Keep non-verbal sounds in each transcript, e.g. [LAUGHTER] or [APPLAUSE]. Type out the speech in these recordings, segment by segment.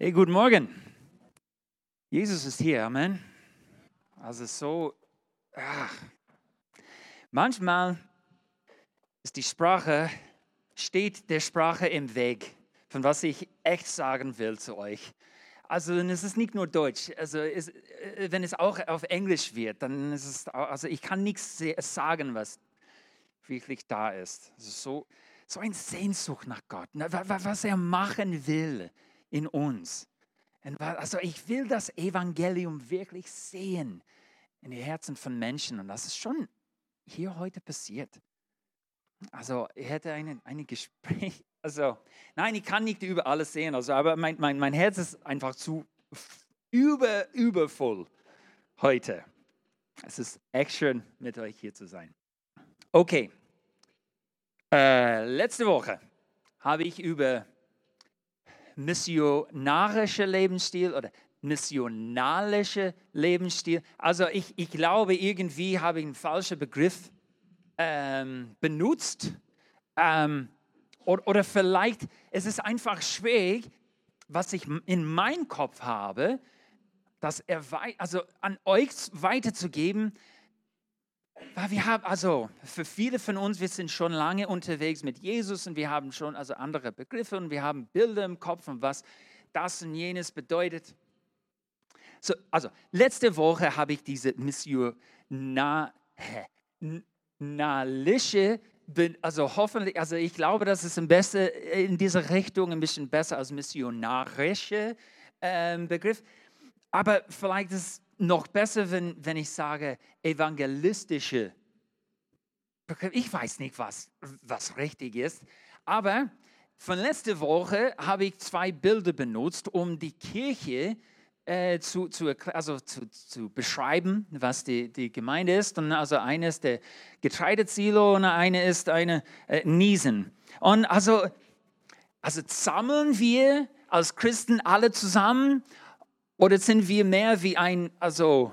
Hey, guten Morgen. Jesus ist hier, Amen. Also so, ach. manchmal ist die Sprache, steht der Sprache im Weg, von was ich echt sagen will zu euch. Also es ist nicht nur Deutsch, also es, äh, wenn es auch auf Englisch wird, dann ist es, also ich kann nichts sagen, was wirklich da ist. Also so, so ein Sehnsucht nach Gott, was er machen will in uns. Also ich will das Evangelium wirklich sehen in die Herzen von Menschen und das ist schon hier heute passiert. Also ich hätte ein eine Gespräch, [LAUGHS] also nein, ich kann nicht über alles sehen, also, aber mein, mein, mein Herz ist einfach zu über, übervoll heute. Es ist echt schön, mit euch hier zu sein. Okay, äh, letzte Woche habe ich über missionarische Lebensstil oder missionalische Lebensstil. Also ich, ich glaube, irgendwie habe ich einen falschen Begriff ähm, benutzt. Ähm, oder, oder vielleicht ist es einfach schwierig, was ich in meinem Kopf habe, das also an euch weiterzugeben, weil wir haben, also für viele von uns, wir sind schon lange unterwegs mit Jesus und wir haben schon also andere Begriffe und wir haben Bilder im Kopf und was das und jenes bedeutet. So, also letzte Woche habe ich diese missionalische, also hoffentlich, also ich glaube, das ist ein bisschen in diese Richtung ein bisschen besser als missionarische ähm, Begriff. Aber vielleicht ist noch besser, wenn, wenn ich sage evangelistische. Ich weiß nicht, was, was richtig ist, aber von letzter Woche habe ich zwei Bilder benutzt, um die Kirche äh, zu, zu, also zu, zu beschreiben, was die, die Gemeinde ist. Und also eine ist der Getreidezilo und eine ist eine äh, Niesen. Und also, also sammeln wir als Christen alle zusammen oder sind wir mehr wie ein, also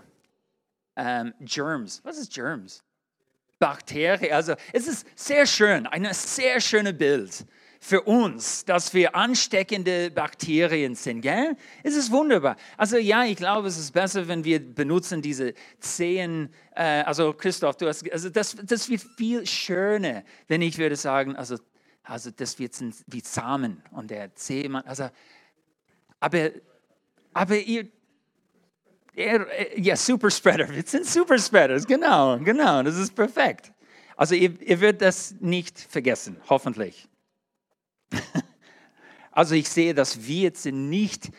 ähm, Germs? Was ist Germs? Bakterien. Also es ist sehr schön, ein sehr schönes Bild für uns, dass wir ansteckende Bakterien sind. Gell? Es ist wunderbar. Also ja, ich glaube, es ist besser, wenn wir benutzen diese zehn, äh, also Christoph, du hast, also das, das wird viel schöner, wenn ich würde sagen, also, also das wird wie Samen und der Zehmann, also, aber aber ihr, ihr ja, Superspreader, wir sind Superspreaders, genau, genau, das ist perfekt. Also ihr, ihr werdet das nicht vergessen, hoffentlich. [LAUGHS] Also ich sehe, dass wir jetzt nicht,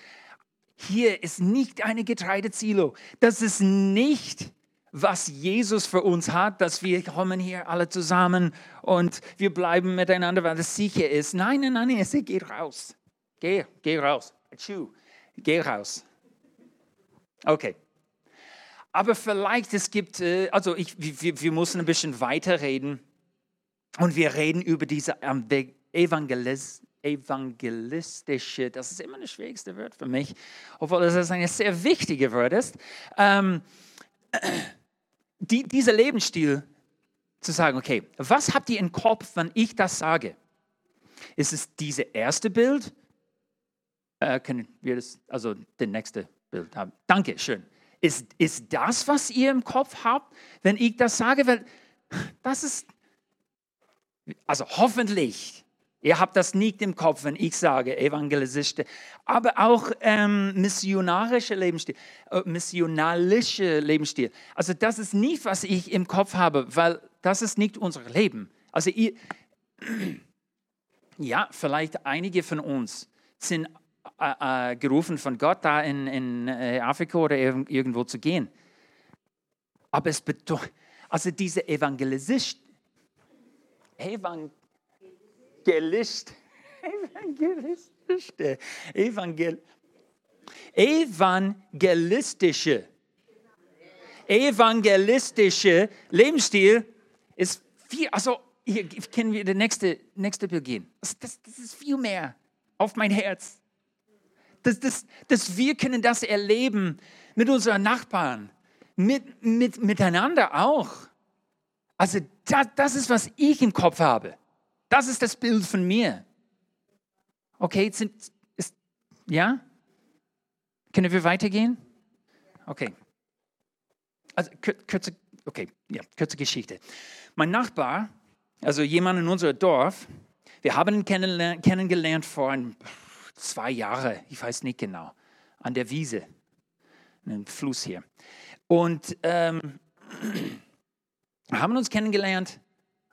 hier ist nicht eine Getreidezilo. Das ist nicht, was Jesus für uns hat, dass wir kommen hier alle zusammen und wir bleiben miteinander, weil es sicher ist. Nein, nein, nein, es geht raus. Geh, geh raus. Achoo. Geh raus. Okay. Aber vielleicht es gibt, äh, also ich, wir, wir müssen ein bisschen weiterreden und wir reden über diese Evangelis, evangelistische, das ist immer das schwierigste Wort für mich, obwohl es ein sehr wichtiges Wort ist, ähm, die, dieser Lebensstil zu sagen, okay, was habt ihr im Kopf, wenn ich das sage? Ist es dieses erste Bild? Äh, können wir das, also das nächste Bild haben? Danke, schön. Ist, ist das, was ihr im Kopf habt, wenn ich das sage? Weil das ist, also hoffentlich, ihr habt das nicht im Kopf, wenn ich sage Evangelistische, aber auch ähm, missionarische Lebensstil, äh, missionalische Lebensstil. Also das ist nicht, was ich im Kopf habe, weil das ist nicht unser Leben. Also ihr, [CLEARS THROAT] ja, vielleicht einige von uns sind äh, äh, gerufen von Gott, da in, in äh, Afrika oder irgendwo zu gehen. Aber es bedeutet, also diese Evangelisist, Evangelist, evangelistische, Evangel, evangelistische, evangelistische Lebensstil ist viel, also hier können wir den nächste, nächste Bild gehen. Das, das, das ist viel mehr auf mein Herz dass, dass, dass wir können das erleben mit unseren Nachbarn, mit, mit, miteinander auch. Also das, das ist, was ich im Kopf habe. Das ist das Bild von mir. Okay, sind, ist, ja? Können wir weitergehen? Okay. Also kurze, okay, ja, kurze Geschichte. Mein Nachbar, also jemand in unserem Dorf, wir haben ihn kennengelernt vor ein, zwei Jahren, ich weiß nicht genau, an der Wiese, einem Fluss hier. Und ähm, haben uns kennengelernt,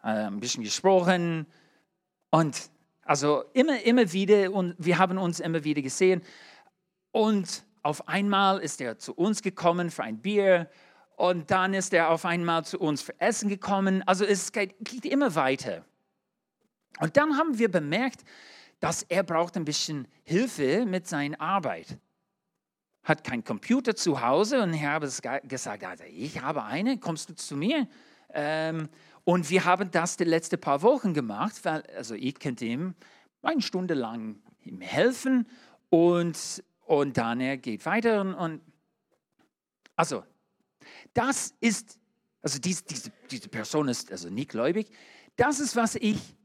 äh, ein bisschen gesprochen und also immer, immer wieder und wir haben uns immer wieder gesehen. Und auf einmal ist er zu uns gekommen für ein Bier und dann ist er auf einmal zu uns für Essen gekommen. Also es geht, geht immer weiter. Und dann haben wir bemerkt, dass er braucht ein bisschen Hilfe mit seiner Arbeit. Hat keinen Computer zu Hause und ich habe gesagt, also ich habe eine, kommst du zu mir? Ähm, und wir haben das die letzten paar Wochen gemacht, weil also ich könnte ihm eine Stunde lang ihm helfen und, und dann er geht weiter und, und also das ist, also dies, diese, diese Person ist also nicht gläubig, das ist, was ich,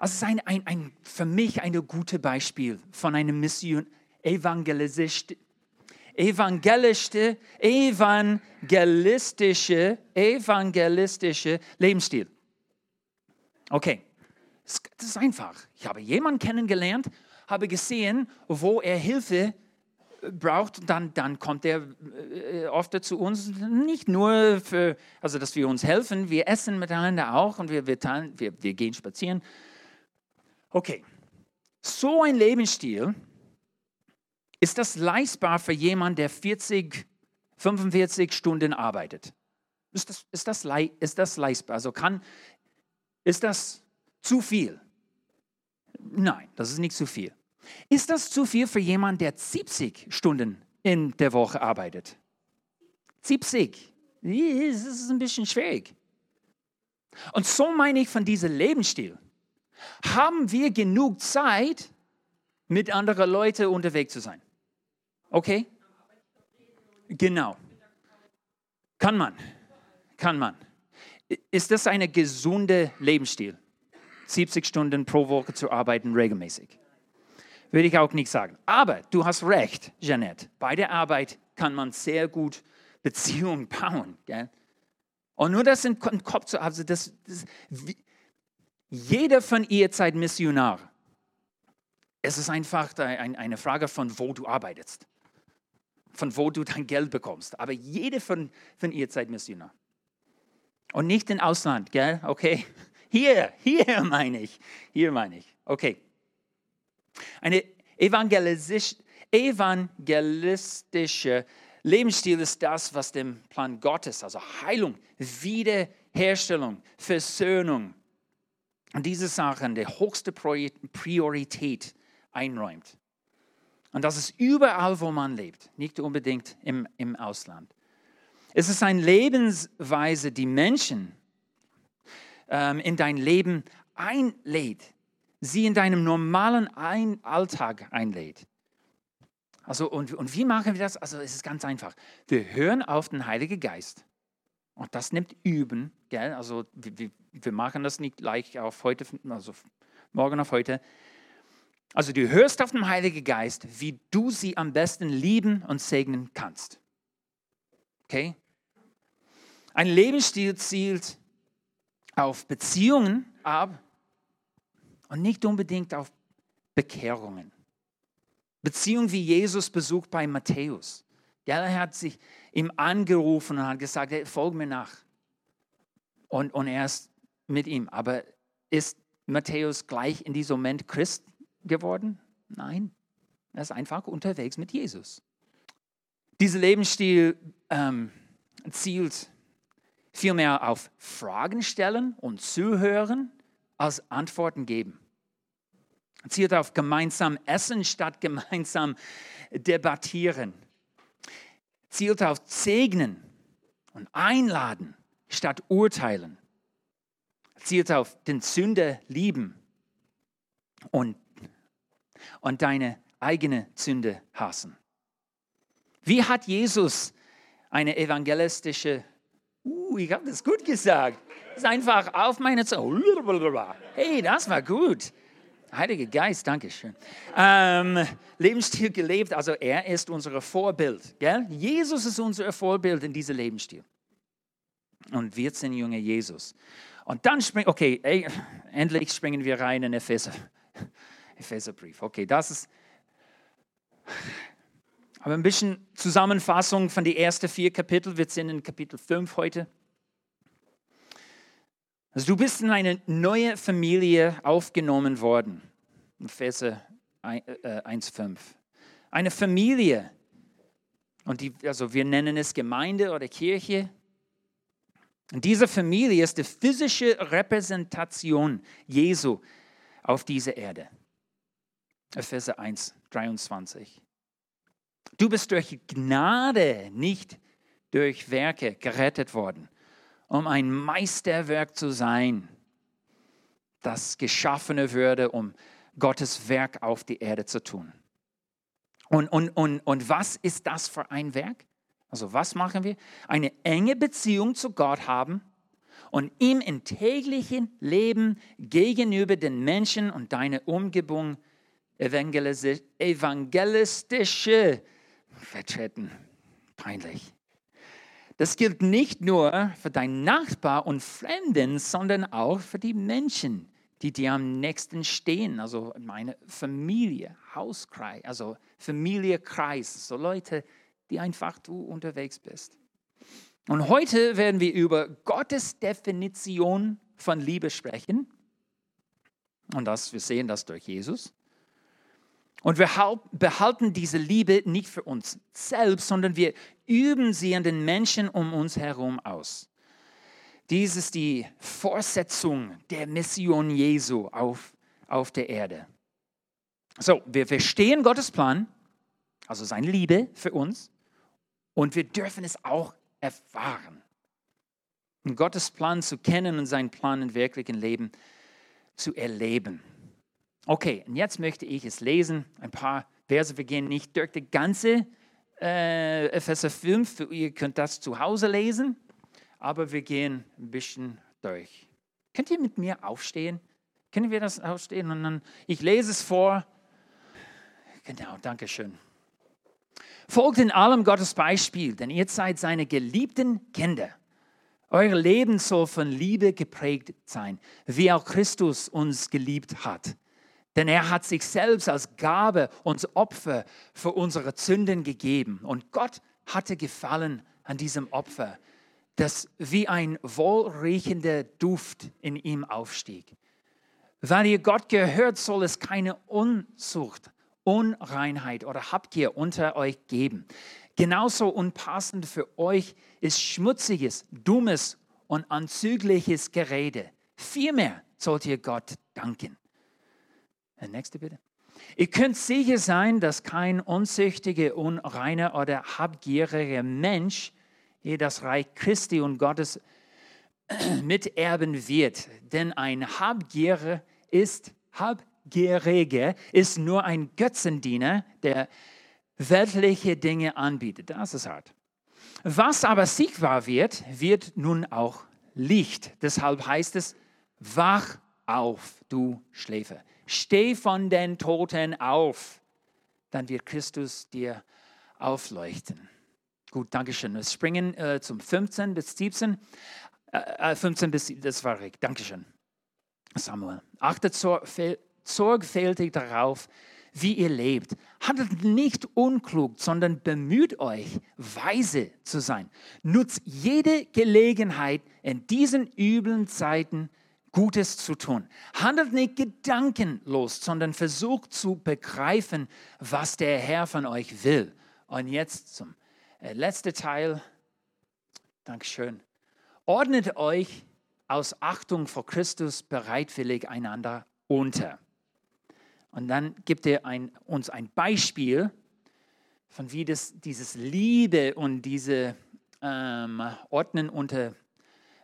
also es ist ein, ein, ein, für mich ein gutes Beispiel von einem Mission, evangelistische, evangelische, evangelistische, evangelistische Lebensstil. Okay, das ist einfach. Ich habe jemanden kennengelernt, habe gesehen, wo er Hilfe braucht, dann, dann kommt er äh, oft zu uns, nicht nur für, also dass wir uns helfen, wir essen miteinander auch und wir, wir, teilen, wir, wir gehen spazieren. Okay, so ein Lebensstil, ist das leistbar für jemanden, der 40, 45 Stunden arbeitet? Ist das, ist das, ist das leistbar? Also kann, ist das zu viel? Nein, das ist nicht zu viel. Ist das zu viel für jemanden, der 70 Stunden in der Woche arbeitet? 70. Das ist ein bisschen schwierig. Und so meine ich von diesem Lebensstil. Haben wir genug Zeit, mit anderen Leuten unterwegs zu sein? Okay? Genau. Kann man. Kann man. Ist das ein gesunder Lebensstil? 70 Stunden pro Woche zu arbeiten regelmäßig? Würde ich auch nicht sagen. Aber du hast recht, Jeanette. Bei der Arbeit kann man sehr gut Beziehungen [LAUGHS] bauen. Gell? Und nur das den Kopf zu haben, also das, das, jeder von ihr seid Missionar. Es ist einfach eine Frage von, wo du arbeitest von wo du dein Geld bekommst. Aber jede von, von ihr seid Missionar. Und nicht im Ausland, gell? Okay. Hier, hier meine ich. Hier meine ich. Okay. Eine evangelistisch, evangelistische Lebensstil ist das, was dem Plan Gottes, also Heilung, Wiederherstellung, Versöhnung diese Sachen der höchste Priorität einräumt. Und das ist überall, wo man lebt, nicht unbedingt im, im Ausland. Es ist eine Lebensweise, die Menschen ähm, in dein Leben einlädt, sie in deinem normalen ein Alltag einlädt. Also, und, und wie machen wir das? Also, es ist ganz einfach. Wir hören auf den Heiligen Geist. Und das nimmt Üben, gell? Also, wir, wir machen das nicht gleich auf heute, also morgen auf heute. Also du hörst auf den Heiligen Geist, wie du sie am besten lieben und segnen kannst. Okay? Ein Lebensstil zielt auf Beziehungen ab und nicht unbedingt auf Bekehrungen. Beziehungen wie Jesus besucht bei Matthäus. Er hat sich ihm angerufen und hat gesagt, hey, folge mir nach. Und, und er ist mit ihm. Aber ist Matthäus gleich in diesem Moment Christ geworden? Nein, er ist einfach unterwegs mit Jesus. Dieser Lebensstil ähm, zielt vielmehr auf Fragen stellen und zuhören als Antworten geben. Zielt auf gemeinsam essen statt gemeinsam debattieren. Zielt auf segnen und einladen statt urteilen. Zielt auf den Sünder lieben und und deine eigene Sünde hassen. Wie hat Jesus eine evangelistische, uh, ich habe das gut gesagt, ist einfach auf meine Zunge. Hey, das war gut. Heiliger Geist, danke schön. Ähm, Lebensstil gelebt, also er ist unser Vorbild. Gell? Jesus ist unser Vorbild in diesem Lebensstil. Und wir sind junge Jesus. Und dann springen, okay, ey, endlich springen wir rein in Epheser. Epheserbrief. Okay, das ist. Aber ein bisschen Zusammenfassung von den ersten vier Kapiteln. Wir sind in Kapitel 5 heute. Also du bist in eine neue Familie aufgenommen worden. Epheser 1,5. Äh, eine Familie. Und die, also wir nennen es Gemeinde oder Kirche. Und diese Familie ist die physische Repräsentation Jesu auf dieser Erde. Epheser 1, 23. Du bist durch Gnade, nicht durch Werke gerettet worden, um ein Meisterwerk zu sein, das geschaffene würde, um Gottes Werk auf die Erde zu tun. Und, und, und, und was ist das für ein Werk? Also was machen wir? Eine enge Beziehung zu Gott haben und ihm im täglichen Leben gegenüber den Menschen und deiner Umgebung evangelistische vertreten. Peinlich. Das gilt nicht nur für deinen Nachbar und Fremden, sondern auch für die Menschen, die dir am nächsten stehen, also meine Familie, Hauskreis, also Familiekreis, so Leute, die einfach du unterwegs bist. Und heute werden wir über Gottes Definition von Liebe sprechen. Und das, wir sehen das durch Jesus. Und wir behalten diese Liebe nicht für uns selbst, sondern wir üben sie an den Menschen um uns herum aus. Dies ist die Fortsetzung der Mission Jesu auf, auf der Erde. So, wir verstehen Gottes Plan, also seine Liebe für uns, und wir dürfen es auch erfahren. Und Gottes Plan zu kennen und seinen Plan im wirklichen Leben zu erleben. Okay, und jetzt möchte ich es lesen, ein paar Verse. Wir gehen nicht durch die ganze äh, Epheser 5, ihr könnt das zu Hause lesen, aber wir gehen ein bisschen durch. Könnt ihr mit mir aufstehen? Können wir das aufstehen? Und dann, ich lese es vor. Genau, danke schön. Folgt in allem Gottes Beispiel, denn ihr seid seine geliebten Kinder. Euer Leben soll von Liebe geprägt sein, wie auch Christus uns geliebt hat denn er hat sich selbst als Gabe und Opfer für unsere Sünden gegeben. Und Gott hatte Gefallen an diesem Opfer, das wie ein wohlriechender Duft in ihm aufstieg. Weil ihr Gott gehört, soll es keine Unzucht, Unreinheit oder Habgier unter euch geben. Genauso unpassend für euch ist schmutziges, dummes und anzügliches Gerede. Vielmehr sollt ihr Gott danken. Äh, nächste bitte. Ihr könnt sicher sein, dass kein unzüchtiger, unreiner oder habgieriger Mensch je das Reich Christi und Gottes miterben wird. Denn ein Habgierer ist Habgieriger, ist nur ein Götzendiener, der weltliche Dinge anbietet. Das ist hart. Was aber sichtbar wird, wird nun auch Licht. Deshalb heißt es, wach auf, du Schläfer steh von den Toten auf, dann wird Christus dir aufleuchten. Gut, danke schön. Wir springen äh, zum 15 bis 17. Äh, 15 äh, bis, das war richtig. Danke schön. Samuel. Achtet sorgfältig darauf, wie ihr lebt. Handelt nicht unklug, sondern bemüht euch, weise zu sein. Nutzt jede Gelegenheit in diesen üblen Zeiten, Gutes zu tun. Handelt nicht gedankenlos, sondern versucht zu begreifen, was der Herr von euch will. Und jetzt zum äh, letzten Teil. Dankeschön. Ordnet euch aus Achtung vor Christus bereitwillig einander unter. Und dann gibt er ein, uns ein Beispiel von wie das, dieses Liebe und diese ähm, Ordnen unter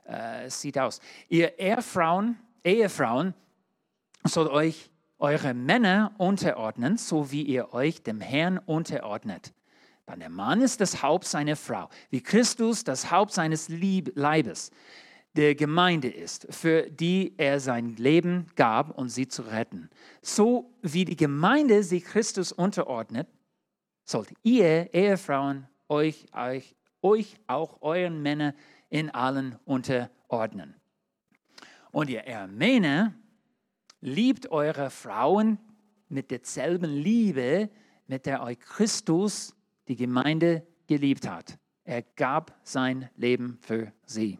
äh, sieht aus. Ihr Ehefrauen, Ehefrauen sollt euch eure Männer unterordnen, so wie ihr euch dem Herrn unterordnet. Denn der Mann ist das Haupt seiner Frau, wie Christus das Haupt seines Lieb Leibes, der Gemeinde ist, für die er sein Leben gab, um sie zu retten. So wie die Gemeinde sich Christus unterordnet, sollt ihr, Ehefrauen, euch, euch, euch auch euren Männern in allen unterordnen. Und ihr Männer, liebt eure Frauen mit derselben Liebe, mit der euch Christus die Gemeinde geliebt hat. Er gab sein Leben für sie.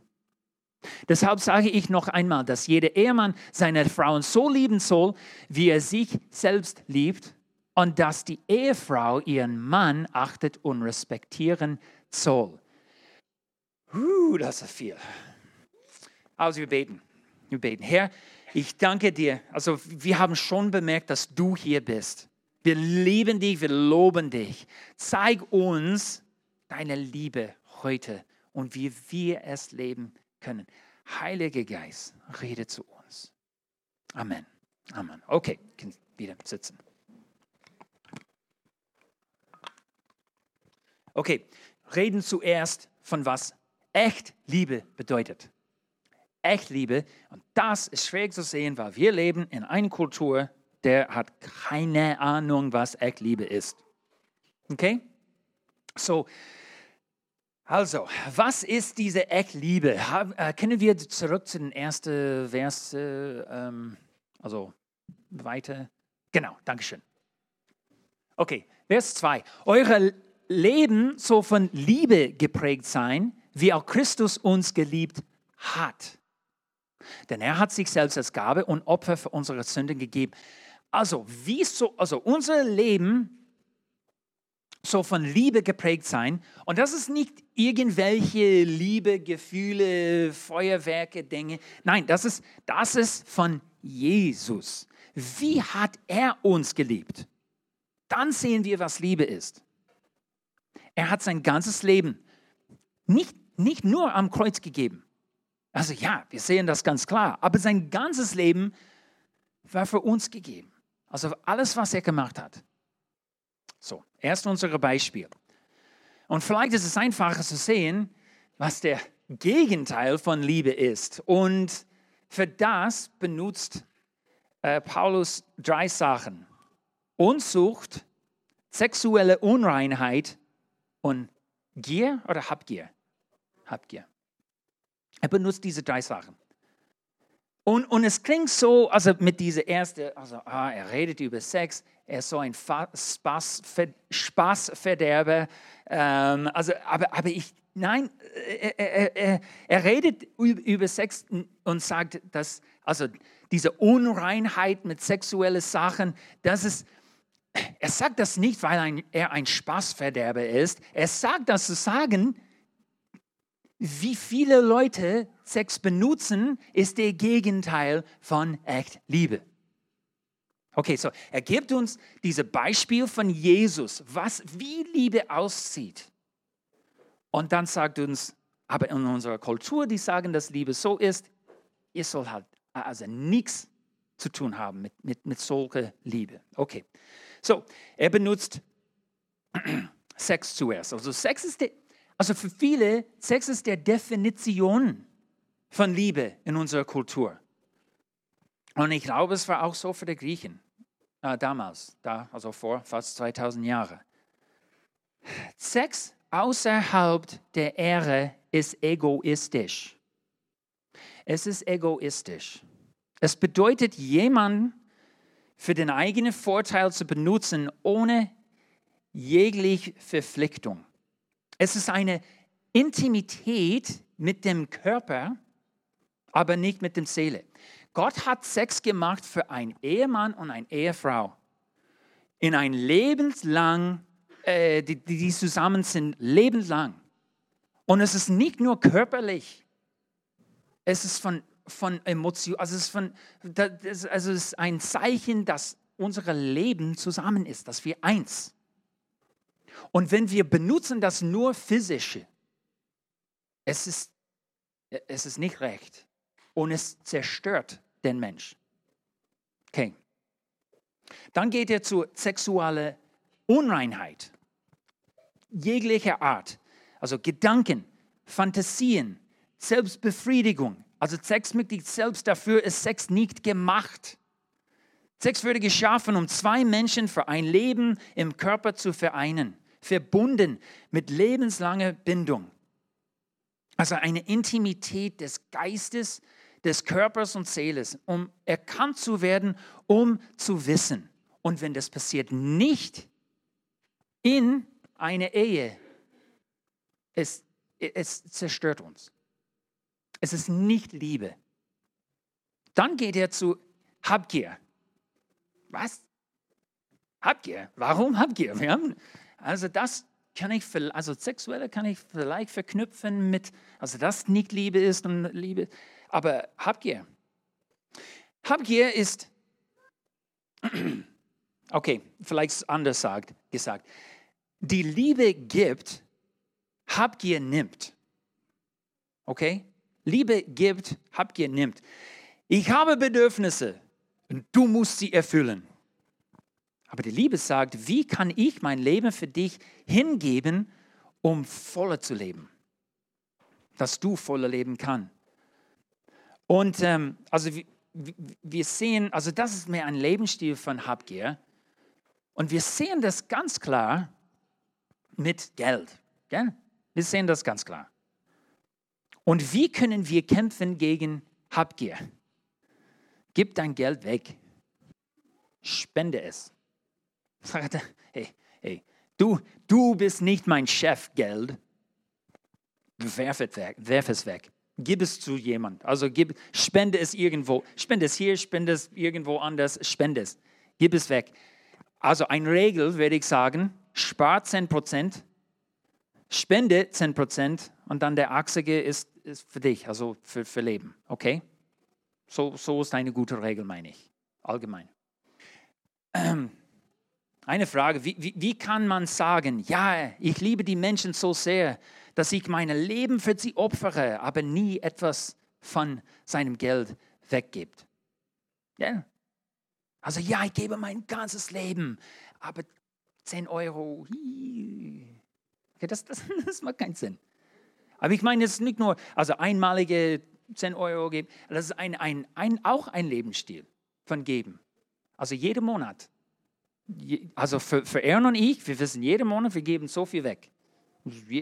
Deshalb sage ich noch einmal, dass jeder Ehemann seine Frauen so lieben soll, wie er sich selbst liebt und dass die Ehefrau ihren Mann achtet und respektieren soll. Uh, das ist viel. Also wir beten. Wir beten. Herr, ich danke dir. Also wir haben schon bemerkt, dass du hier bist. Wir lieben dich, wir loben dich. Zeig uns deine Liebe heute und wie wir es leben können. Heiliger Geist, rede zu uns. Amen. Amen. Okay, wieder sitzen. Okay, reden zuerst von was echt Liebe bedeutet. Echt Liebe, und das ist schwer zu sehen, weil wir leben in einer Kultur, der hat keine Ahnung, was echt Liebe ist. Okay? So, also, was ist diese Eckliebe? Äh, können wir zurück zu den ersten Vers, ähm, also weiter? Genau, Dankeschön. Okay, Vers 2. Eure Leben soll von Liebe geprägt sein, wie auch Christus uns geliebt hat. Denn er hat sich selbst als Gabe und Opfer für unsere Sünden gegeben. Also, wie so, also unser Leben so von Liebe geprägt sein. Und das ist nicht irgendwelche Liebe, Gefühle, Feuerwerke, Dinge. Nein, das ist, das ist von Jesus. Wie hat er uns geliebt? Dann sehen wir, was Liebe ist. Er hat sein ganzes Leben nicht, nicht nur am Kreuz gegeben. Also ja, wir sehen das ganz klar, aber sein ganzes Leben war für uns gegeben. Also alles, was er gemacht hat. So, erst unser Beispiel. Und vielleicht ist es einfacher zu sehen, was der Gegenteil von Liebe ist. Und für das benutzt äh, Paulus drei Sachen. Unzucht, sexuelle Unreinheit und Gier oder Habgier? Habgier. Er benutzt diese drei Sachen. Und, und es klingt so, also mit dieser ersten, also ah, er redet über Sex, er ist so ein Spaß, Spaßverderber. Ähm, also, aber, aber ich, nein, er, er, er, er redet über Sex und sagt, dass also diese Unreinheit mit sexuellen Sachen, das ist, er sagt das nicht, weil ein, er ein Spaßverderber ist. Er sagt das zu sagen, wie viele Leute Sex benutzen, ist der Gegenteil von echt Liebe. Okay, so er gibt uns dieses Beispiel von Jesus, was wie Liebe aussieht. Und dann sagt uns, aber in unserer Kultur, die sagen, dass Liebe so ist, ihr soll halt also nichts zu tun haben mit, mit, mit solcher Liebe. Okay, so er benutzt [CLEARS THROAT] Sex zuerst. Also Sex ist der, also für viele, Sex ist der Definition von Liebe in unserer Kultur. Und ich glaube, es war auch so für die Griechen äh, damals, da, also vor fast 2000 Jahren. Sex außerhalb der Ehre ist egoistisch. Es ist egoistisch. Es bedeutet, jemanden für den eigenen Vorteil zu benutzen, ohne jegliche Verpflichtung. Es ist eine Intimität mit dem Körper, aber nicht mit dem Seele. Gott hat Sex gemacht für einen Ehemann und eine Ehefrau. In ein lebenslang, äh, die, die zusammen sind, lebenslang. Und es ist nicht nur körperlich, es ist von, von Emotionen, also es ist, von, also es ist ein Zeichen, dass unser Leben zusammen ist, dass wir eins. Und wenn wir benutzen das nur physische, es ist, es ist nicht recht und es zerstört den Mensch. Okay. Dann geht er zur sexuellen Unreinheit. Jeglicher Art. Also Gedanken, Fantasien, Selbstbefriedigung, Also Sexmitglied selbst dafür ist Sex nicht gemacht. Sex wurde geschaffen, um zwei Menschen für ein Leben im Körper zu vereinen, verbunden mit lebenslanger Bindung. Also eine Intimität des Geistes, des Körpers und Seeles, um erkannt zu werden, um zu wissen. Und wenn das passiert nicht in einer Ehe, es, es zerstört uns. Es ist nicht Liebe. Dann geht er zu Habgier. Was? Habgier? Warum Habgier? Wir haben, also das kann ich, also sexuelle kann ich vielleicht verknüpfen mit, also das nicht Liebe ist und Liebe, aber Habgier. Habgier ist, [CLEARS THROAT] okay, vielleicht anders sagt, gesagt, die Liebe gibt, Habgier nimmt. Okay? Liebe gibt, Habgier nimmt. Ich habe Bedürfnisse und du musst sie erfüllen. Aber die Liebe sagt, wie kann ich mein Leben für dich hingeben, um voller zu leben? Dass du voller leben kann. Und ähm, also wir, wir sehen, also das ist mehr ein Lebensstil von Habgier. Und wir sehen das ganz klar mit Geld. Gell? Wir sehen das ganz klar. Und wie können wir kämpfen gegen Habgier? Gib dein Geld weg. Spende es. Hey, hey, du, du bist nicht mein Chef, Geld. Werf es weg. Werf es weg. Gib es zu jemand. Also gib, spende es irgendwo. Spende es hier, spende es irgendwo anders, spende es. Gib es weg. Also eine Regel würde ich sagen, spar 10%, spende 10% und dann der Achsige ist, ist für dich, also für, für Leben. Okay? So, so ist eine gute Regel, meine ich. Allgemein. Ähm, [CLEARS THROAT] eine Frage, wie, wie, wie kann man sagen, ja, ich liebe die Menschen so sehr, dass ich mein Leben für sie opfere, aber nie etwas von seinem Geld weggibt? Ja? Also ja, ich gebe mein ganzes Leben, aber 10 Euro, okay, das, das, [LAUGHS] das macht keinen Sinn. Aber ich meine, es ist nicht nur, also einmalige 10 Euro geben, das ist ein, ein, ein, auch ein Lebensstil von Geben. Also jeden Monat also für, für Aaron und ich, wir wissen jeden Monat, wir geben so viel weg.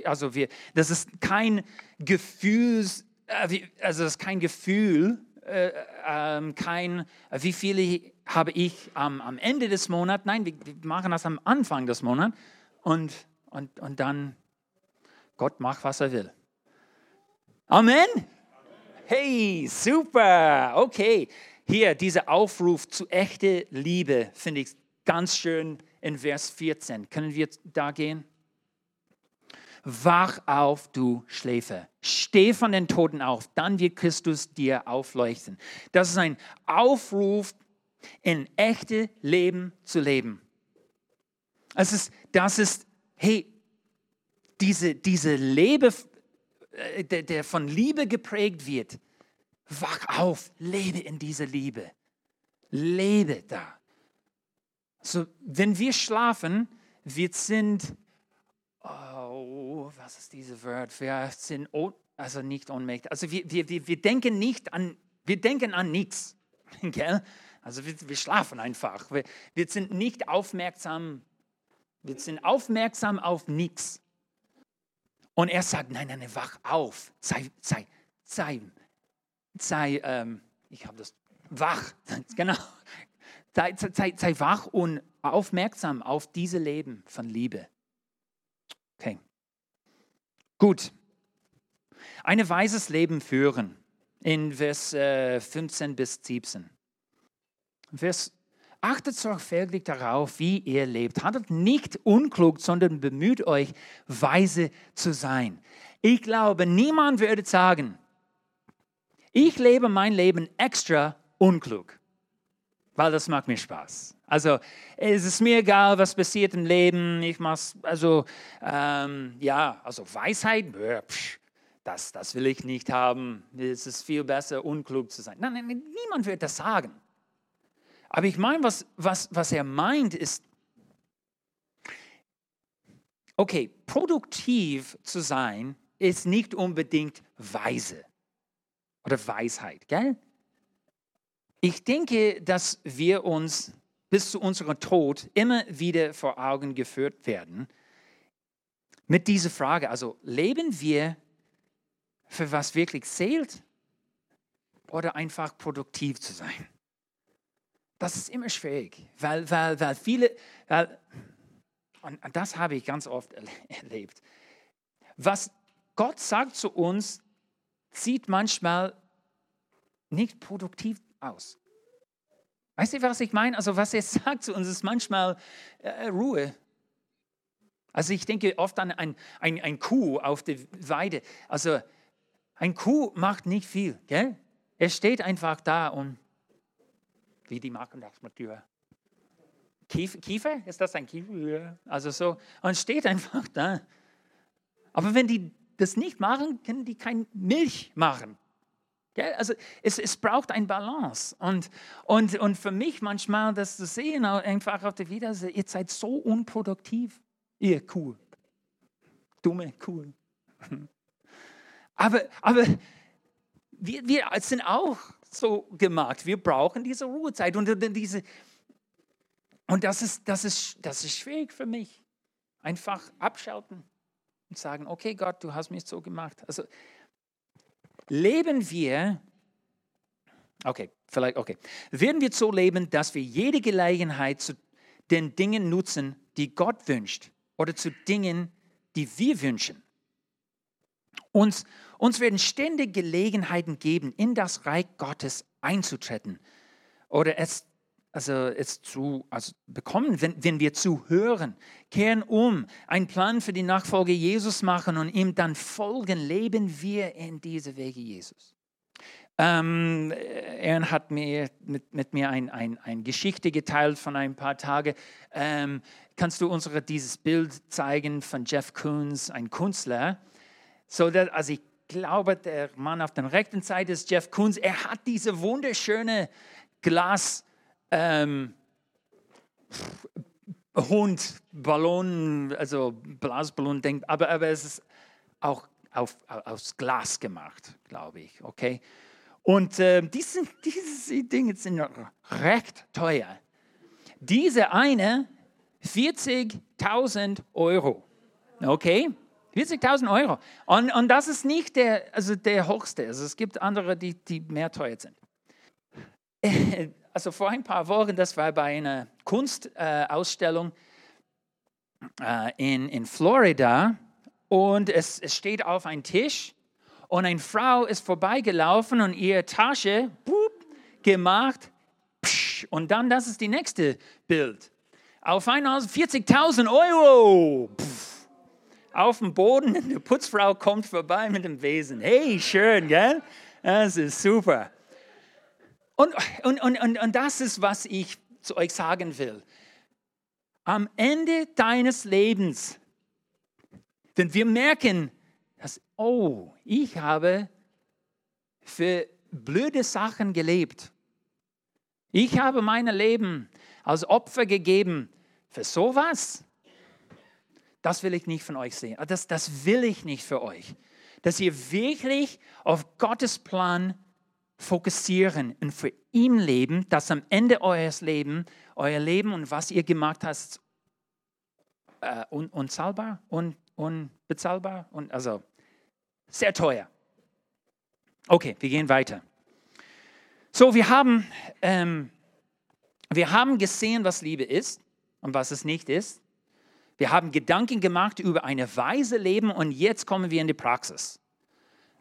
Also wir, das ist kein Gefühl, äh, also das ist kein Gefühl, äh, äh, kein, wie viele habe ich am, am Ende des Monats, nein, wir, wir machen das am Anfang des Monats und, und, und dann Gott macht, was er will. Amen? Hey, super, okay. Hier, dieser Aufruf zu echter Liebe finde ich ganz schön in Vers 14. Können wir da gehen? Wach auf, du Schläfer. Steh von den Toten auf, dann wird Christus dir aufleuchten. Das ist ein Aufruf, in echte Leben zu leben. Es ist, das ist, hey, diese, diese Lebe, äh, der, der von Liebe geprägt wird. Wach auf, lebe in dieser Liebe. Lebe da. So, wenn wir schlafen, wir sind, oh, was ist diese Wort? Wir sind, also nicht ohnmächtig. Also wir, wir, wir, denken nicht an, wir denken an nichts. [LAUGHS] Gell? Also wir, wir schlafen einfach. Wir, wir sind nicht aufmerksam. Wir sind aufmerksam auf nichts. Und er sagt, nein, nein, wach auf. Sei, sei, sei, sei, ähm, ich habe das, wach. [LAUGHS] Genau, Sei, sei, sei wach und aufmerksam auf diese Leben von Liebe. Okay. Gut. Ein weises Leben führen in Vers äh, 15 bis 17. Vers Achtet sorgfältig darauf, wie ihr lebt. Handelt nicht unklug, sondern bemüht euch, weise zu sein. Ich glaube, niemand würde sagen, ich lebe mein Leben extra unklug weil das macht mir Spaß. Also es ist mir egal, was passiert im Leben. Ich mach's, also ähm, ja, also Weisheit, das, das will ich nicht haben. Es ist viel besser, unklug zu sein. Nein, nein, niemand wird das sagen. Aber ich meine, was, was, was er meint, ist, okay, produktiv zu sein, ist nicht unbedingt weise. oder Weisheit, gell? Ich denke, dass wir uns bis zu unserem Tod immer wieder vor Augen geführt werden mit dieser Frage, also leben wir für was wirklich zählt oder einfach produktiv zu sein? Das ist immer schwierig, weil, weil, weil viele, weil, und das habe ich ganz oft [LAUGHS] erlebt, was Gott sagt zu uns, sieht manchmal nicht produktiv aus. Weißt du, was ich meine? Also was er [LAUGHS] sagt zu uns, ist manchmal äh, Ruhe. Also ich denke oft an ein, ein, ein Kuh auf der Weide. Also ein Kuh macht nicht viel, gell? Er steht einfach da und wie die machen das mit dir. Kiefer, Kiefer? Ist das ein Kiefer? Also so, und steht einfach da. Aber wenn die das nicht machen, können die kein Milch machen. Also es, es braucht ein Balance. Und, und, und für mich manchmal das zu sehen, einfach auf der Wiedersee, ihr seid so unproduktiv. Ihr cool. Dumme, cool. Aber, aber wir, wir sind auch so gemacht. Wir brauchen diese Ruhezeit und diese. Und das ist, das ist, das ist schwierig für mich. Einfach abschalten und sagen, okay Gott, du hast mich so gemacht. Also leben wir, okay, vielleicht, okay, werden wir so leben, dass wir jede Gelegenheit zu den Dingen nutzen, die Gott wünscht oder zu Dingen, die wir wünschen. Uns, uns werden ständig Gelegenheiten geben, in das Reich Gottes einzutreten oder es also es zu also bekommen, wenn, wenn wir zuhören, kehren um, einen Plan für die Nachfolge Jesus machen und ihm dann folgen, leben wir in diese Wege Jesus. Ähm, er hat mir, mit, mit mir eine ein, ein Geschichte geteilt von ein paar Tagen. Ähm, kannst du uns dieses Bild zeigen von Jeff Koons, ein Künstler? So, dass, also ich glaube, der Mann auf der rechten Seite ist Jeff Koons. Er hat diese wunderschöne Glas ähm, Hund, Ballon, also Blasballon denkt, aber, aber es ist auch auf, aus Glas gemacht, glaube ich, okay? Und äh, diese, [LAUGHS] diese Dinge sind recht teuer. Diese eine 40.000 Euro, okay? 40.000 Euro. Und, und das ist nicht der, also der höchste. Also es gibt andere, die, die mehr teuer sind. [LAUGHS] also vor ein paar Wochen, das war bei einer Kunstausstellung äh, in, in Florida und es, es steht auf einem Tisch und eine Frau ist vorbeigelaufen und ihre Tasche boop, gemacht psch, und dann, das ist die nächste Bild. Auf einmal 40.000 Euro. Pff, auf dem Boden, [LAUGHS] eine Putzfrau kommt vorbei mit dem Wesen. Hey, schön, gell? Das ist super. Und, und, und, und, und das ist, was ich zu euch sagen will. Am Ende deines Lebens, wenn wir merken, dass, oh, ich habe für blöde Sachen gelebt. Ich habe mein Leben als Opfer gegeben für sowas. Das will ich nicht von euch sehen. Das, das will ich nicht für euch. Dass ihr wirklich auf Gottes Plan fokussieren und für ihn leben, dass am Ende eures Lebens, euer Leben und was ihr gemacht habt, äh, un, unzahlbar, un, unbezahlbar und also sehr teuer. Okay, wir gehen weiter. So, wir haben, ähm, wir haben gesehen, was Liebe ist und was es nicht ist. Wir haben Gedanken gemacht über eine weise Leben und jetzt kommen wir in die Praxis.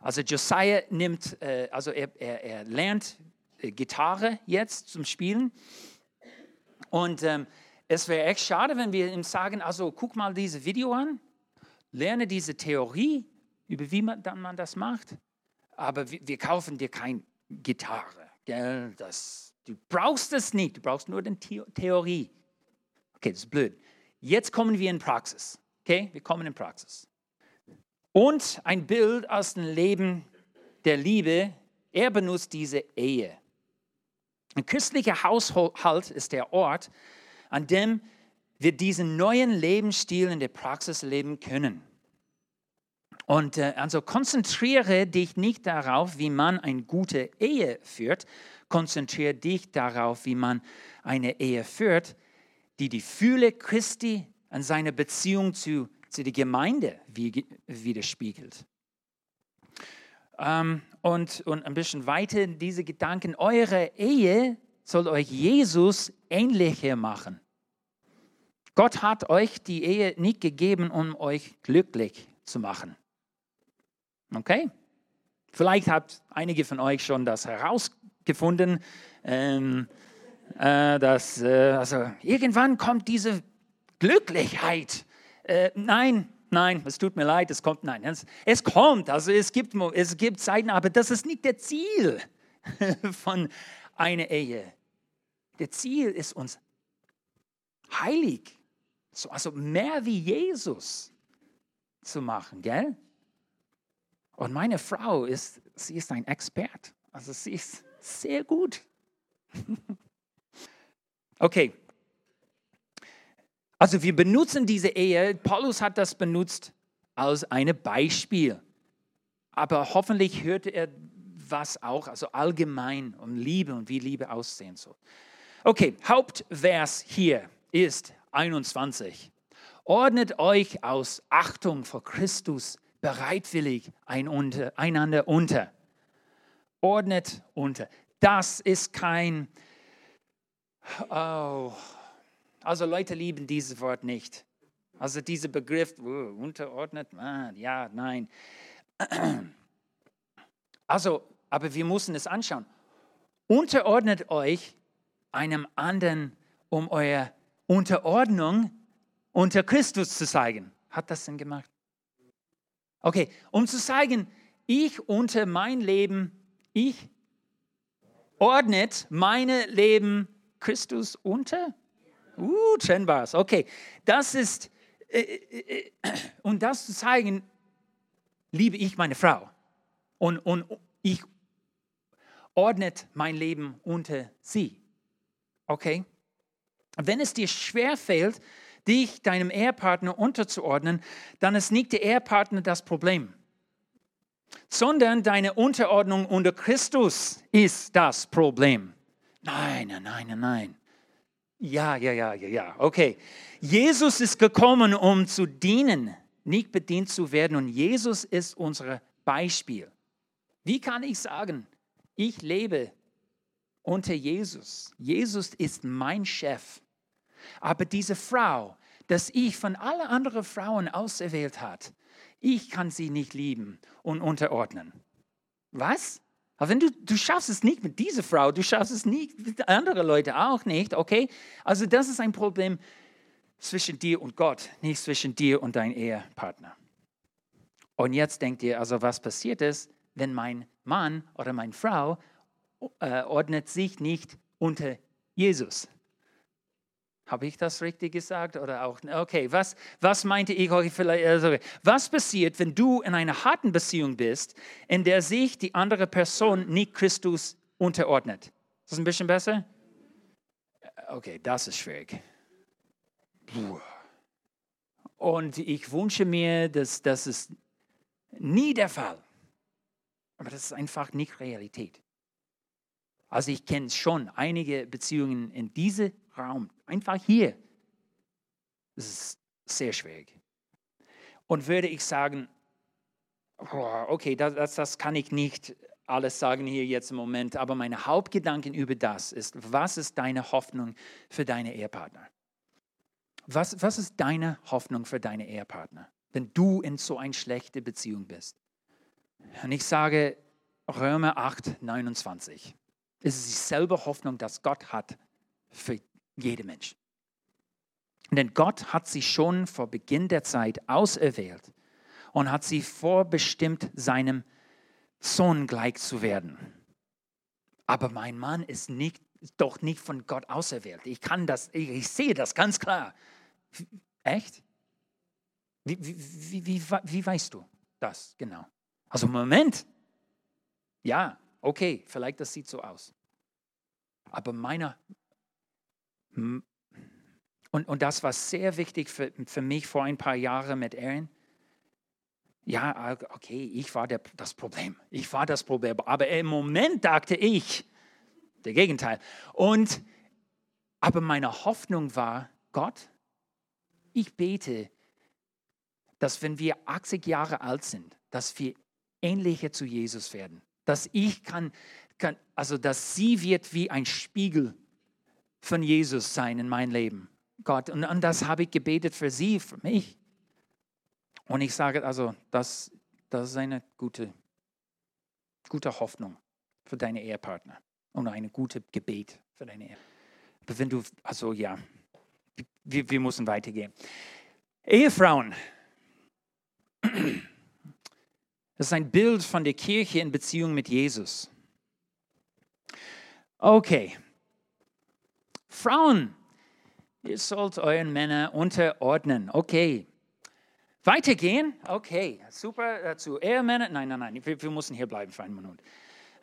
Also Josiah nimmt, äh, also er, er, er lernt äh, Gitarre jetzt zum Spielen. Und ähm, es wäre echt schade, wenn wir ihm sagen, also guck mal dieses Video an, lerne diese Theorie, über wie man, dann man das macht. Aber wir, wir kaufen dir keine Gitarre. Gell? Das, du brauchst es nicht, du brauchst nur die Theorie. Okay, das ist blöd. Jetzt kommen wir in Praxis. Okay, wir kommen in Praxis und ein Bild aus dem Leben der Liebe. Er benutzt diese Ehe. Ein christlicher Haushalt ist der Ort, an dem wir diesen neuen Lebensstil in der Praxis leben können. Und äh, also konzentriere dich nicht darauf, wie man eine gute Ehe führt. Konzentriere dich darauf, wie man eine Ehe führt, die die Fühle Christi an seiner Beziehung zu, zu der Gemeinde widerspiegelt. Ähm, und, und ein bisschen weiter diese Gedanken, eure Ehe soll euch Jesus ähnlicher machen. Gott hat euch die Ehe nicht gegeben, um euch glücklich zu machen. Okay? Vielleicht habt einige von euch schon das herausgefunden, ähm, äh, dass äh, also irgendwann kommt diese Glücklichkeit. Äh, nein, nein, es tut mir leid, es kommt, nein, es, es kommt, also es gibt, es gibt Zeiten, aber das ist nicht der Ziel [LAUGHS] von einer Ehe. Der Ziel ist uns heilig, also mehr wie Jesus zu machen, gell? Und meine Frau ist, sie ist ein Expert. Also sie ist sehr gut. [LAUGHS] okay. Also wir benutzen diese Ehe, Paulus hat das benutzt als ein Beispiel. Aber hoffentlich hörte er was auch, also allgemein um Liebe und wie Liebe aussehen soll. Okay, Hauptvers hier ist 21. Ordnet euch aus Achtung vor Christus bereitwillig einander unter. Ordnet unter. Das ist kein, oh, also Leute lieben dieses Wort nicht. Also dieser Begriff, uh, unterordnet, ah, ja, nein. Also, aber wir müssen es anschauen. Unterordnet euch einem anderen, um eure Unterordnung unter Christus zu zeigen. Hat das denn gemacht? Okay, um zu zeigen, ich unter mein Leben, ich ordnet meine Leben Christus unter? Uh, trennbar. Okay, das ist, äh, äh, äh, um das zu zeigen, liebe ich meine Frau. Und, und ich ordnet mein Leben unter sie. Okay? Wenn es dir schwer fällt, dich deinem Ehepartner unterzuordnen, dann ist nicht der Ehepartner das Problem, sondern deine Unterordnung unter Christus ist das Problem. Nein, nein, nein, nein. Ja, ja, ja, ja, ja. Okay. Jesus ist gekommen, um zu dienen, nicht bedient zu werden. Und Jesus ist unser Beispiel. Wie kann ich sagen, ich lebe unter Jesus? Jesus ist mein Chef. Aber diese Frau, dass ich von allen anderen Frauen auserwählt hat, ich kann sie nicht lieben und unterordnen. Was? Aber wenn du, du schaffst es nicht mit dieser Frau, du schaffst es nicht mit anderen Leuten auch nicht, okay? Also das ist ein Problem zwischen dir und Gott, nicht zwischen dir und deinem Ehepartner. Und jetzt denkt ihr, also was passiert ist, wenn mein Mann oder meine Frau äh, ordnet sich nicht unter Jesus. Habe ich das richtig gesagt oder auch? Okay, was, was meinte ich euch vielleicht? Also, was passiert, wenn du in einer harten Beziehung bist, in der sich die andere Person nicht Christus unterordnet? Ist das ein bisschen besser? Okay, das ist schwierig. Und ich wünsche mir, dass das ist nie der Fall. Aber das ist einfach nicht Realität. Also ich kenne schon einige Beziehungen in diesem Raum, einfach hier. Das ist sehr schwierig. Und würde ich sagen, okay, das, das, das kann ich nicht alles sagen hier jetzt im Moment, aber meine Hauptgedanken über das ist, was ist deine Hoffnung für deine Ehepartner? Was, was ist deine Hoffnung für deine Ehepartner, wenn du in so eine schlechte Beziehung bist? Und ich sage Römer 8, 29. Es ist dieselbe Hoffnung, dass Gott hat für jeden Mensch. Denn Gott hat sie schon vor Beginn der Zeit auserwählt und hat sie vorbestimmt, seinem Sohn gleich zu werden. Aber mein Mann ist nicht, doch nicht von Gott auserwählt. Ich kann das, ich, ich sehe das ganz klar. Echt? Wie, wie, wie, wie, weißt du das genau? Also Moment. Ja, Okay, vielleicht das sieht so aus. Aber meiner, und, und das war sehr wichtig für, für mich vor ein paar Jahren mit Aaron. Ja, okay, ich war der, das Problem. Ich war das Problem. Aber im Moment dachte ich, der Gegenteil. Und, aber meine Hoffnung war, Gott, ich bete, dass wenn wir 80 Jahre alt sind, dass wir ähnlicher zu Jesus werden. Dass ich kann, kann also dass sie wird wie ein Spiegel von Jesus sein in mein Leben. Gott, und, und das habe ich gebetet für sie, für mich. Und ich sage also, das, das ist eine gute, gute Hoffnung für deine Ehepartner und eine gute Gebet für deine Ehe. Aber wenn du, also ja, wir, wir müssen weitergehen. Ehefrauen. Das ist ein Bild von der Kirche in Beziehung mit Jesus. Okay. Frauen, ihr sollt euren Männern unterordnen. Okay. Weitergehen? Okay, super. Dazu Ehemänner? Nein, nein, nein, wir, wir müssen hier bleiben für einen Minute.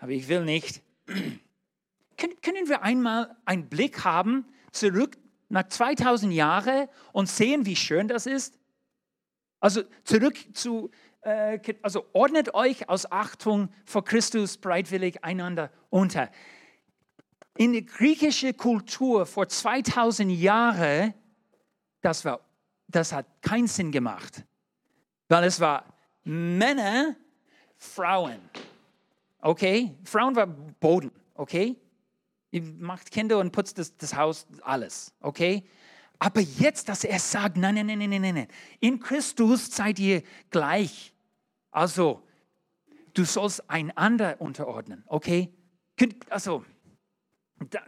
Aber ich will nicht. [CLEARS THROAT] Können wir einmal einen Blick haben, zurück nach 2000 Jahren und sehen, wie schön das ist? Also zurück zu, äh, also ordnet euch aus Achtung vor Christus breitwillig einander unter. In der griechischen Kultur vor 2000 Jahren, das, war, das hat keinen Sinn gemacht, weil es war Männer, Frauen. Okay? Frauen war Boden. Okay? Ihr macht Kinder und putzt das, das Haus, alles. Okay? Aber jetzt, dass er sagt, nein, nein, nein, nein, nein, nein. In Christus seid ihr gleich. Also, du sollst einander unterordnen, okay? Also,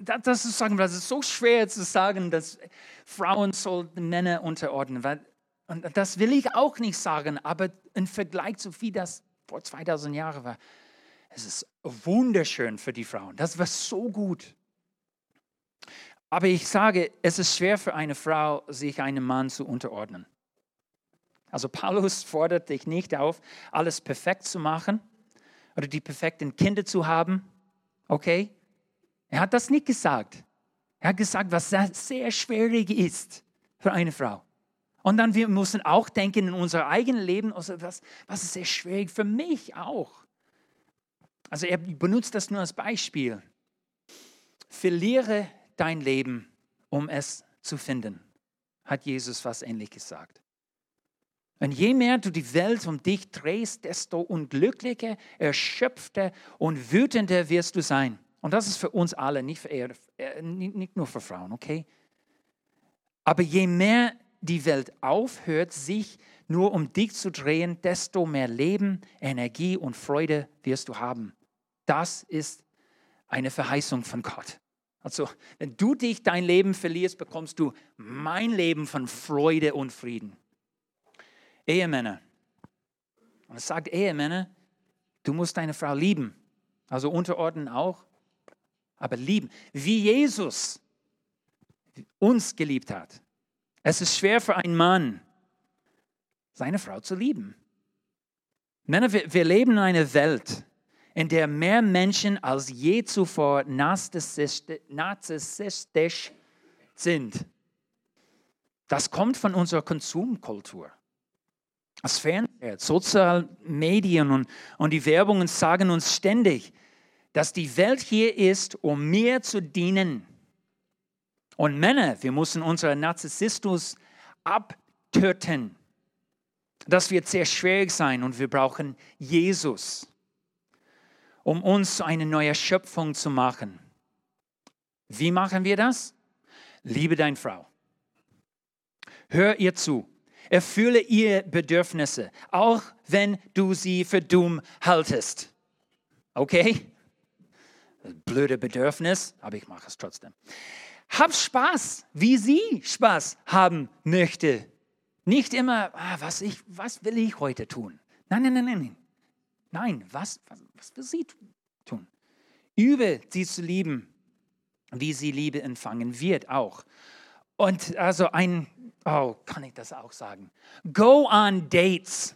das ist, sagen, das ist so schwer zu sagen, dass Frauen sollten Männer unterordnen. Weil, und das will ich auch nicht sagen, aber im Vergleich zu wie das vor 2000 Jahren war, es ist wunderschön für die Frauen. Das war so gut. Aber ich sage, es ist schwer für eine Frau, sich einem Mann zu unterordnen. Also Paulus fordert dich nicht auf, alles perfekt zu machen oder die perfekten Kinder zu haben. Okay? Er hat das nicht gesagt. Er hat gesagt, was sehr schwierig ist für eine Frau. Und dann wir müssen auch denken in unser eigenes Leben, also was, was ist sehr schwierig für mich auch. Also er benutzt das nur als Beispiel. Verliere dein Leben, um es zu finden, hat Jesus was ähnlich gesagt. Und je mehr du die Welt um dich drehst, desto unglücklicher, erschöpfter und wütender wirst du sein. Und das ist für uns alle, nicht, für, äh, nicht nur für Frauen, okay? Aber je mehr die Welt aufhört, sich nur um dich zu drehen, desto mehr Leben, Energie und Freude wirst du haben. Das ist eine Verheißung von Gott. Also, wenn du dich dein Leben verlierst, bekommst du mein Leben von Freude und Frieden. Ehemänner. Und es sagt Ehemänner, du musst deine Frau lieben. Also unterordnen auch, aber lieben. Wie Jesus uns geliebt hat. Es ist schwer für einen Mann, seine Frau zu lieben. Männer, wir, wir leben in einer Welt, in der mehr Menschen als je zuvor narzisstisch sind. Das kommt von unserer Konsumkultur. Das Fernsehen, soziale Medien und, und die Werbungen sagen uns ständig, dass die Welt hier ist, um mir zu dienen. Und Männer, wir müssen unseren Narzissmus abtöten. Das wird sehr schwierig sein und wir brauchen Jesus um uns zu einer neuen Schöpfung zu machen. Wie machen wir das? Liebe deine Frau. Hör ihr zu. Erfülle ihre Bedürfnisse, auch wenn du sie für dumm haltest. Okay? Blöde Bedürfnis, aber ich mache es trotzdem. Hab Spaß, wie sie Spaß haben möchte. Nicht immer, ah, was, ich, was will ich heute tun? Nein, nein, nein, nein. Nein, was, was, was will sie tun? Übe sie zu lieben, wie sie Liebe empfangen wird auch. Und also ein, oh, kann ich das auch sagen? Go on dates.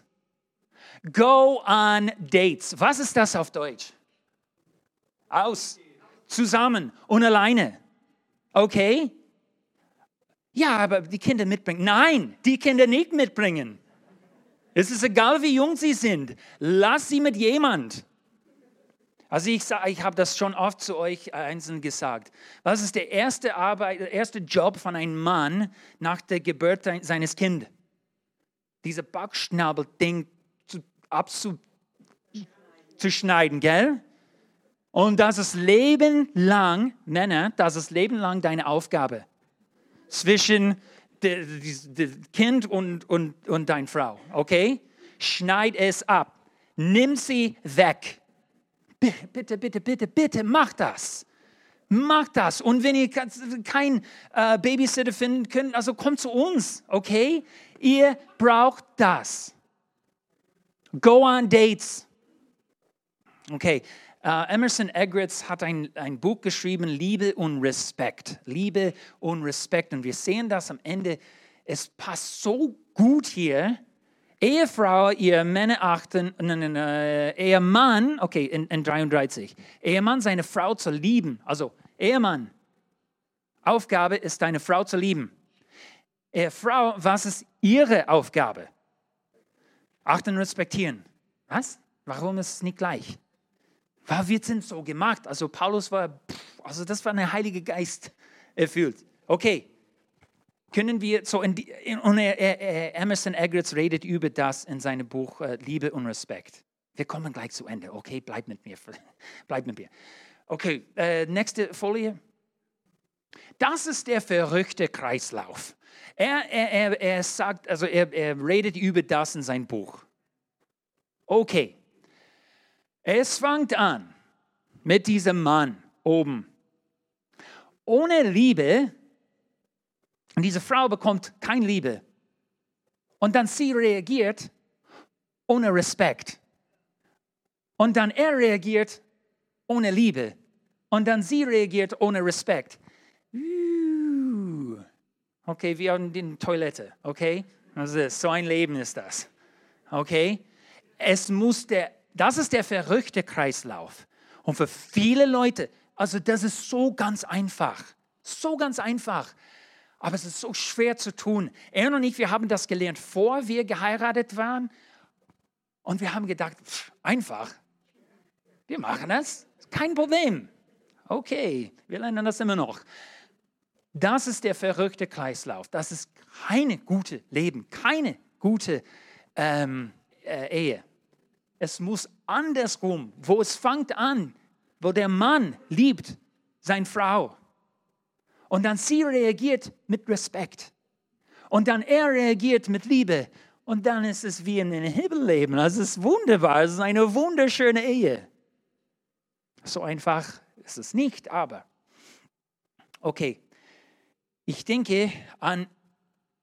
Go on dates. Was ist das auf Deutsch? Aus, zusammen und alleine. Okay? Ja, aber die Kinder mitbringen. Nein, die Kinder nicht mitbringen. Es ist egal, wie jung sie sind. Lass sie mit jemand. Also ich, ich habe das schon oft zu euch einzeln gesagt. Was ist der erste, Arbeit, der erste Job von einem Mann nach der Geburt seines Kindes? Diese Backschnabel-Ding abzuschneiden, gell? Und das ist Leben lang, Männer, das ist Leben lang deine Aufgabe. Zwischen dem Kind und, und, und deiner Frau, okay? Schneid es ab. Nimm sie weg. Bitte, bitte, bitte, bitte, mach das. Mach das. Und wenn ihr keinen äh, Babysitter finden könnt, also kommt zu uns, okay? Ihr braucht das. Go on dates. Okay, uh, Emerson Eggers hat ein, ein Buch geschrieben, Liebe und Respekt. Liebe und Respekt. Und wir sehen das am Ende. Es passt so gut hier. Ehefrau, ihr Männer achten, äh, Ehemann, okay, in, in 33. Ehemann, seine Frau zu lieben. Also, Ehemann, Aufgabe ist, deine Frau zu lieben. Ehefrau, was ist ihre Aufgabe? Achten und respektieren. Was? Warum ist es nicht gleich? Weil wir sind so gemacht. Also Paulus war, also das war ein Heiliger Geist erfüllt. Okay, können wir so in, die, in und er, er, Emerson Eggers redet über das in seinem Buch äh, Liebe und Respekt. Wir kommen gleich zu Ende. Okay, bleib mit mir. [LAUGHS] bleib mit mir. Okay, äh, nächste Folie. Das ist der verrückte Kreislauf. Er, er, er, er sagt, also er, er redet über das in seinem Buch. Okay, es fängt an mit diesem Mann oben. Ohne Liebe, diese Frau bekommt keine Liebe. Und dann sie reagiert ohne Respekt. Und dann er reagiert ohne Liebe. Und dann sie reagiert ohne Respekt. Okay, wir haben die Toilette, okay? Also so ein Leben ist das. Okay? Es muss der, das ist der verrückte Kreislauf. Und für viele Leute, also das ist so ganz einfach. So ganz einfach. Aber es ist so schwer zu tun. Er und ich, wir haben das gelernt, vor wir geheiratet waren. Und wir haben gedacht, pff, einfach, wir machen das, kein Problem. Okay, wir lernen das immer noch. Das ist der verrückte Kreislauf. Das ist keine gute Leben, keine gute ähm, äh, Ehe. Es muss andersrum, wo es fängt an, wo der Mann liebt seine Frau. Und dann sie reagiert mit Respekt. Und dann er reagiert mit Liebe. Und dann ist es wie in einem Himmelleben. Das ist wunderbar. Es ist eine wunderschöne Ehe. So einfach ist es nicht, aber okay. Ich denke an,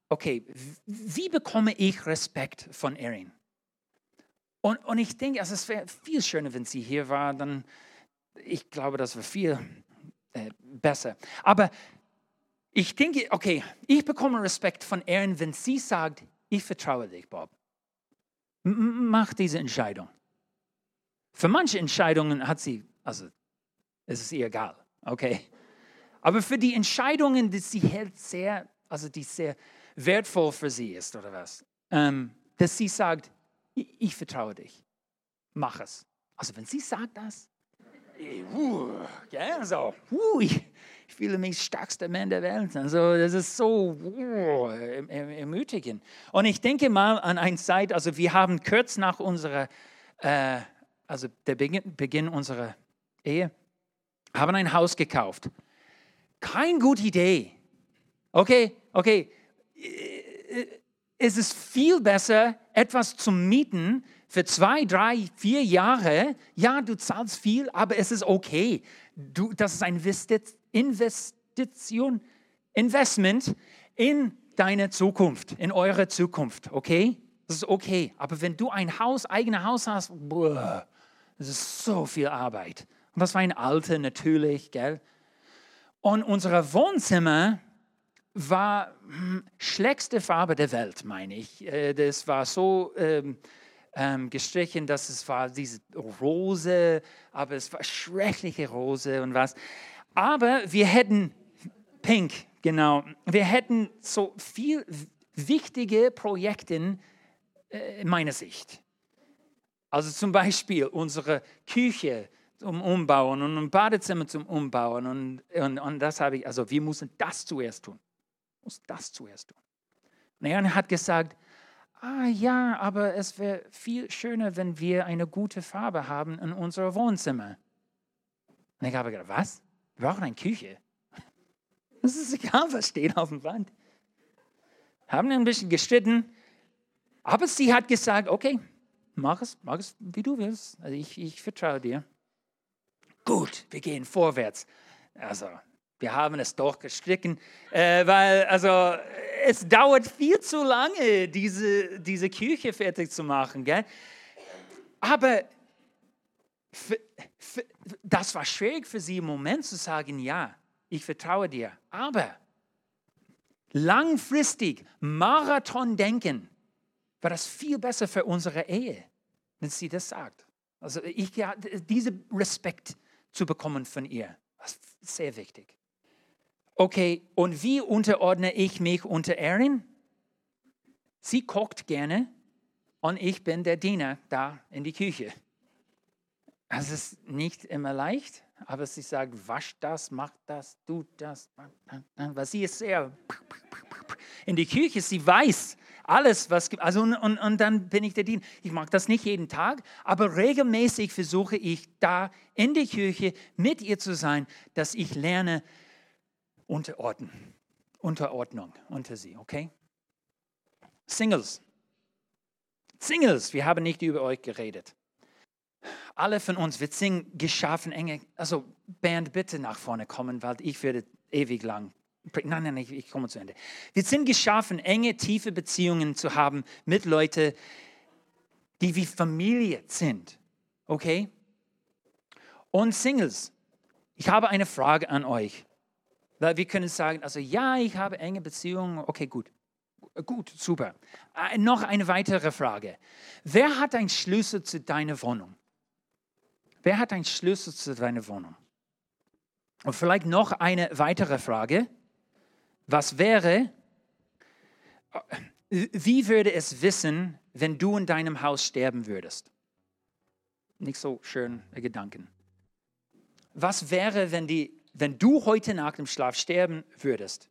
okay, wie bekomme ich Respekt von Erin? Und, und ich denke, also es wäre viel schöner, wenn sie hier war, dann, ich glaube, das wäre viel äh, besser. Aber ich denke, okay, ich bekomme Respekt von Erin, wenn sie sagt, ich vertraue dich, Bob. M mach diese Entscheidung. Für manche Entscheidungen hat sie, also es ist ihr egal, okay. Aber für die Entscheidungen, die sie hält sehr, also die sehr wertvoll für sie ist oder was, ähm, dass sie sagt, ich, ich, vertraue dich, mach es. Also wenn sie sagt das, uh, ja, so, uh, ich, ich fühle mich stärkster Mann der Welt. Also das ist so uh, ermutigend. Und ich denke mal an eine Zeit, also wir haben kurz nach unserer, äh, also der Beginn, Beginn unserer Ehe, haben ein Haus gekauft. Keine gute Idee. Okay, okay. Es ist viel besser, etwas zu mieten für zwei, drei, vier Jahre. Ja, du zahlst viel, aber es ist okay. Du, das ist ein Investition, Investment in deine Zukunft, in eure Zukunft, okay? Das ist okay. Aber wenn du ein Haus, eigenes Haus hast, boah, das ist so viel Arbeit. Und das war ein alter, natürlich, gell? Und unser Wohnzimmer war hm, schlechteste Farbe der Welt, meine ich. Äh, das war so ähm, ähm, gestrichen, dass es war diese Rose, aber es war schreckliche Rose und was. Aber wir hätten Pink, genau. Wir hätten so viel wichtige Projekte äh, meiner Sicht. Also zum Beispiel unsere Küche zum Umbauen und ein Badezimmer zum Umbauen. Und, und, und das habe ich, also wir müssen das zuerst tun. Muss das zuerst tun. Und er hat gesagt, ah ja, aber es wäre viel schöner, wenn wir eine gute Farbe haben in unserem Wohnzimmer. Und ich habe gedacht, was? Wir brauchen eine Küche. [LAUGHS] Das ist egal, was steht auf dem Wand. Haben ein bisschen gestritten, aber sie hat gesagt, okay, mach es, mach es, wie du willst. Also ich, ich vertraue dir. Gut, wir gehen vorwärts. Also, wir haben es doch gestrichen, äh, weil also es dauert viel zu lange, diese, diese Küche fertig zu machen. Gell? Aber für, für, das war schwierig für sie im Moment zu sagen, ja, ich vertraue dir. Aber langfristig, Marathon denken, war das viel besser für unsere Ehe, wenn sie das sagt. Also ich, ja, diesen Respekt zu bekommen von ihr, das ist sehr wichtig. Okay, und wie unterordne ich mich unter Erin? Sie kocht gerne und ich bin der Diener da in die Küche. Es ist nicht immer leicht, aber sie sagt, wasch das, mach das, tut das. Was sie ist sehr in die Küche, sie weiß alles, was gibt. Also und, und, und dann bin ich der Diener. Ich mache das nicht jeden Tag, aber regelmäßig versuche ich da in der Küche mit ihr zu sein, dass ich lerne Unterordnen, Unterordnung unter sie, okay? Singles. Singles, wir haben nicht über euch geredet. Alle von uns, wir sind geschaffen, enge, also Band, bitte nach vorne kommen, weil ich werde ewig lang Nein, nein, ich, ich komme zu Ende. Wir sind geschaffen, enge, tiefe Beziehungen zu haben mit Leuten, die wie Familie sind. Okay? Und Singles, ich habe eine Frage an euch. Weil wir können sagen, also ja, ich habe enge Beziehungen. Okay, gut. Gut, super. Äh, noch eine weitere Frage. Wer hat einen Schlüssel zu deiner Wohnung? Wer hat einen Schlüssel zu deiner Wohnung? Und vielleicht noch eine weitere Frage. Was wäre, wie würde es wissen, wenn du in deinem Haus sterben würdest? Nicht so schön Gedanken. Was wäre, wenn, die, wenn du heute nach dem Schlaf sterben würdest?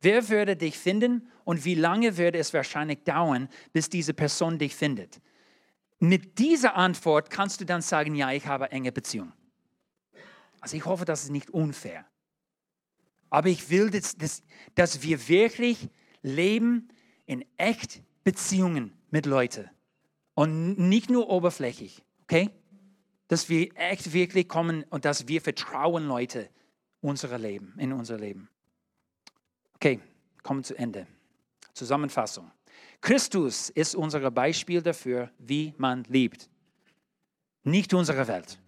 Wer würde dich finden und wie lange würde es wahrscheinlich dauern, bis diese Person dich findet? Mit dieser Antwort kannst du dann sagen, ja, ich habe enge Beziehung. Also ich hoffe, das ist nicht unfair. Aber ich will, dass, dass, dass wir wirklich leben in echt Beziehungen mit Leuten und nicht nur oberflächlich, okay? Dass wir echt wirklich kommen und dass wir vertrauen Leute unser Leben, in unser Leben. Okay, kommen zu Ende. Zusammenfassung. Christus ist unser Beispiel dafür, wie man liebt. Nicht unsere Welt.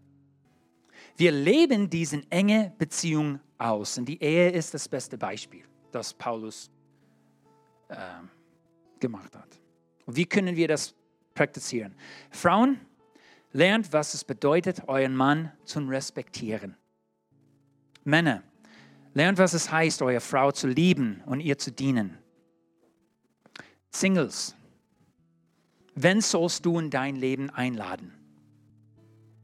Wir leben diese enge Beziehung aus. Und die Ehe ist das beste Beispiel, das Paulus äh, gemacht hat. Und wie können wir das praktizieren? Frauen, lernt, was es bedeutet, euren Mann zu respektieren. Männer, lernt, was es heißt, eure Frau zu lieben und ihr zu dienen. Singles, wen sollst du in dein Leben einladen?